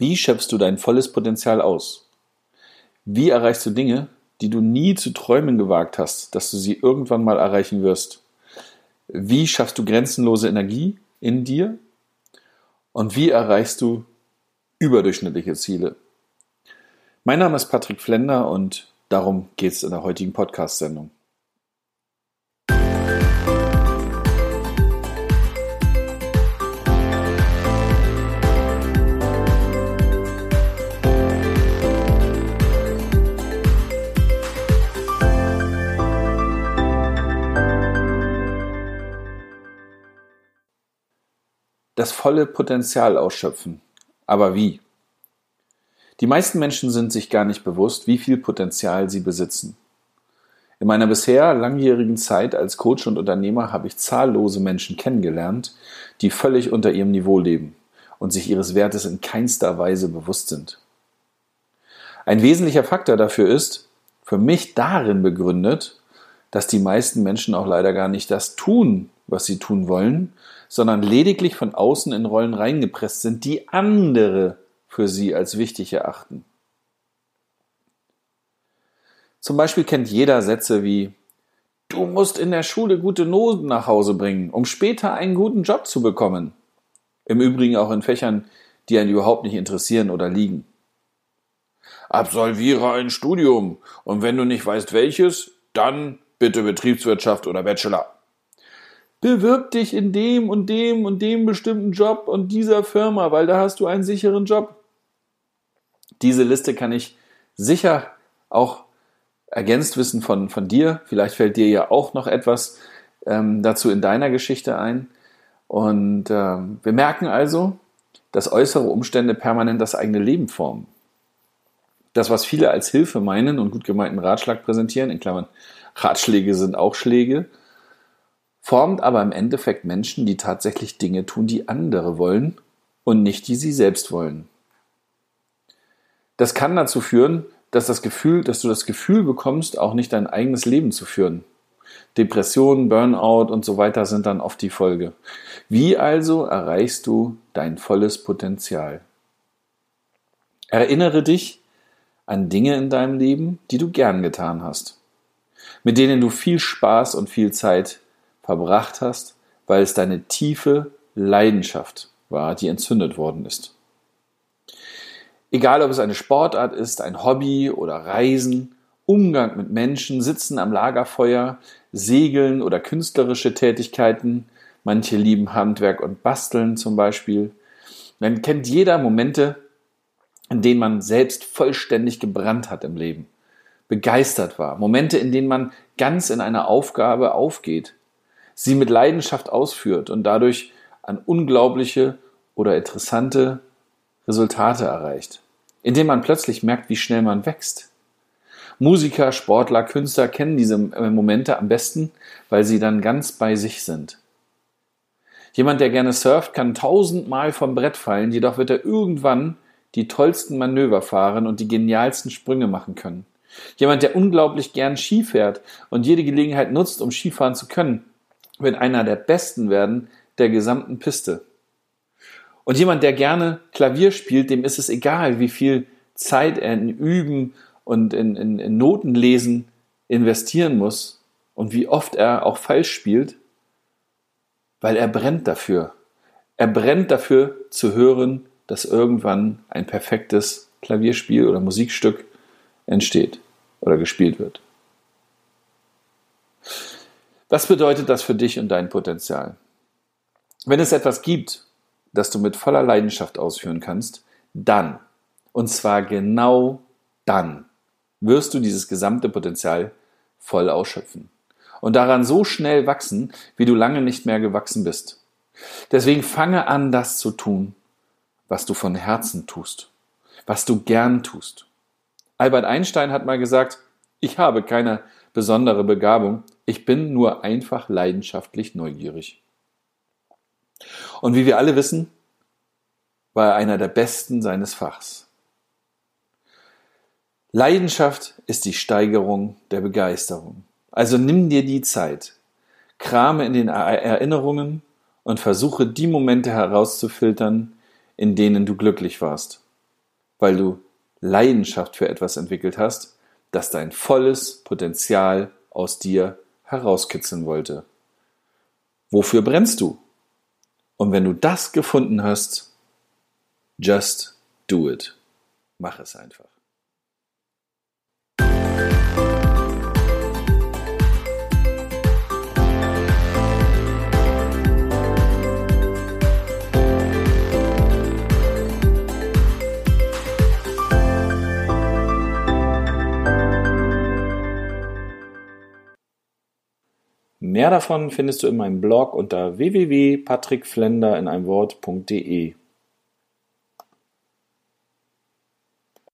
Wie schöpfst du dein volles Potenzial aus? Wie erreichst du Dinge, die du nie zu träumen gewagt hast, dass du sie irgendwann mal erreichen wirst? Wie schaffst du grenzenlose Energie in dir? Und wie erreichst du überdurchschnittliche Ziele? Mein Name ist Patrick Flender und darum geht es in der heutigen Podcast-Sendung. Das volle Potenzial ausschöpfen. Aber wie? Die meisten Menschen sind sich gar nicht bewusst, wie viel Potenzial sie besitzen. In meiner bisher langjährigen Zeit als Coach und Unternehmer habe ich zahllose Menschen kennengelernt, die völlig unter ihrem Niveau leben und sich ihres Wertes in keinster Weise bewusst sind. Ein wesentlicher Faktor dafür ist, für mich darin begründet, dass die meisten Menschen auch leider gar nicht das tun, was sie tun wollen, sondern lediglich von außen in Rollen reingepresst sind, die andere für sie als wichtig erachten. Zum Beispiel kennt jeder Sätze wie Du musst in der Schule gute Noten nach Hause bringen, um später einen guten Job zu bekommen. Im Übrigen auch in Fächern, die einen überhaupt nicht interessieren oder liegen. Absolviere ein Studium und wenn du nicht weißt welches, dann bitte Betriebswirtschaft oder Bachelor bewirb dich in dem und dem und dem bestimmten Job und dieser Firma, weil da hast du einen sicheren Job. Diese Liste kann ich sicher auch ergänzt wissen von, von dir. Vielleicht fällt dir ja auch noch etwas ähm, dazu in deiner Geschichte ein. Und ähm, wir merken also, dass äußere Umstände permanent das eigene Leben formen. Das, was viele als Hilfe meinen und gut gemeinten Ratschlag präsentieren, in Klammern, Ratschläge sind auch Schläge, formt aber im Endeffekt Menschen, die tatsächlich Dinge tun, die andere wollen und nicht die sie selbst wollen. Das kann dazu führen, dass das Gefühl, dass du das Gefühl bekommst, auch nicht dein eigenes Leben zu führen. Depressionen, Burnout und so weiter sind dann oft die Folge. Wie also erreichst du dein volles Potenzial? Erinnere dich an Dinge in deinem Leben, die du gern getan hast, mit denen du viel Spaß und viel Zeit verbracht hast, weil es deine tiefe Leidenschaft war, die entzündet worden ist. Egal ob es eine Sportart ist, ein Hobby oder Reisen, Umgang mit Menschen, Sitzen am Lagerfeuer, Segeln oder künstlerische Tätigkeiten, manche lieben Handwerk und Basteln zum Beispiel, dann kennt jeder Momente, in denen man selbst vollständig gebrannt hat im Leben, begeistert war, Momente, in denen man ganz in einer Aufgabe aufgeht, sie mit Leidenschaft ausführt und dadurch an unglaubliche oder interessante Resultate erreicht, indem man plötzlich merkt, wie schnell man wächst. Musiker, Sportler, Künstler kennen diese Momente am besten, weil sie dann ganz bei sich sind. Jemand, der gerne surft, kann tausendmal vom Brett fallen, jedoch wird er irgendwann die tollsten Manöver fahren und die genialsten Sprünge machen können. Jemand, der unglaublich gern Ski fährt und jede Gelegenheit nutzt, um Skifahren zu können, wird einer der Besten werden der gesamten Piste. Und jemand, der gerne Klavier spielt, dem ist es egal, wie viel Zeit er in Üben und in, in, in Notenlesen investieren muss und wie oft er auch falsch spielt, weil er brennt dafür. Er brennt dafür zu hören, dass irgendwann ein perfektes Klavierspiel oder Musikstück entsteht oder gespielt wird. Was bedeutet das für dich und dein Potenzial? Wenn es etwas gibt, das du mit voller Leidenschaft ausführen kannst, dann, und zwar genau dann, wirst du dieses gesamte Potenzial voll ausschöpfen und daran so schnell wachsen, wie du lange nicht mehr gewachsen bist. Deswegen fange an, das zu tun, was du von Herzen tust, was du gern tust. Albert Einstein hat mal gesagt, ich habe keine besondere Begabung, ich bin nur einfach leidenschaftlich neugierig. Und wie wir alle wissen, war er einer der Besten seines Fachs. Leidenschaft ist die Steigerung der Begeisterung. Also nimm dir die Zeit, krame in den Erinnerungen und versuche die Momente herauszufiltern, in denen du glücklich warst. weil du Leidenschaft für etwas entwickelt hast, das dein volles Potenzial aus dir herauskitzeln wollte. Wofür brennst du? Und wenn du das gefunden hast, just do it. Mach es einfach. Mehr davon findest du in meinem Blog unter www.patrickflender in einem Wort.de.